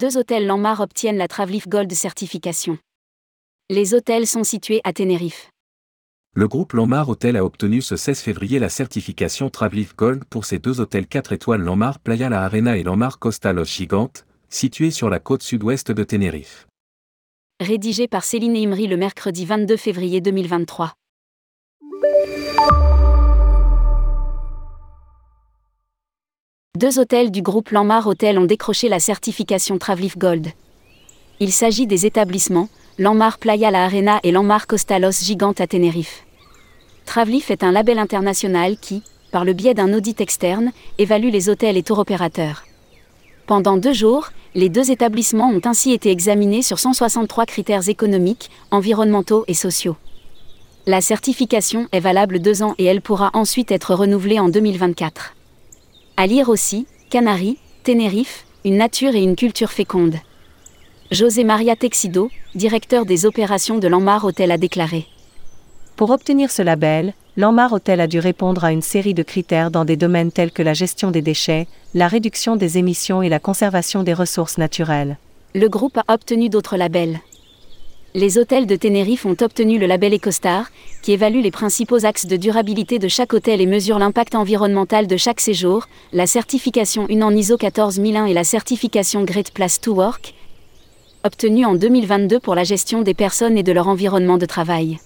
deux hôtels Lanmar obtiennent la Traveleaf Gold certification. Les hôtels sont situés à Tenerife. Le groupe Lanmar Hôtel a obtenu ce 16 février la certification Traveleaf Gold pour ses deux hôtels 4 étoiles Lanmar Playa La Arena et Lanmar Costa Los Gigantes, situés sur la côte sud-ouest de Tenerife. Rédigé par Céline Imri le mercredi 22 février 2023. Deux hôtels du groupe Lanmar Hôtel ont décroché la certification Traveleaf Gold. Il s'agit des établissements Lanmar Playa La Arena et Lanmar Costa Los Gigante à Tenerife. Traveleaf est un label international qui, par le biais d'un audit externe, évalue les hôtels et tour opérateurs. Pendant deux jours, les deux établissements ont ainsi été examinés sur 163 critères économiques, environnementaux et sociaux. La certification est valable deux ans et elle pourra ensuite être renouvelée en 2024. À lire aussi, Canaries, Tenerife, une nature et une culture féconde. José Maria Texido, directeur des opérations de Lanmar Hôtel, a déclaré. Pour obtenir ce label, Lanmar Hôtel a dû répondre à une série de critères dans des domaines tels que la gestion des déchets, la réduction des émissions et la conservation des ressources naturelles. Le groupe a obtenu d'autres labels. Les hôtels de Tenerife ont obtenu le label EcoStar, qui évalue les principaux axes de durabilité de chaque hôtel et mesure l'impact environnemental de chaque séjour, la certification une en ISO 14001 et la certification Great Place to Work, obtenue en 2022 pour la gestion des personnes et de leur environnement de travail.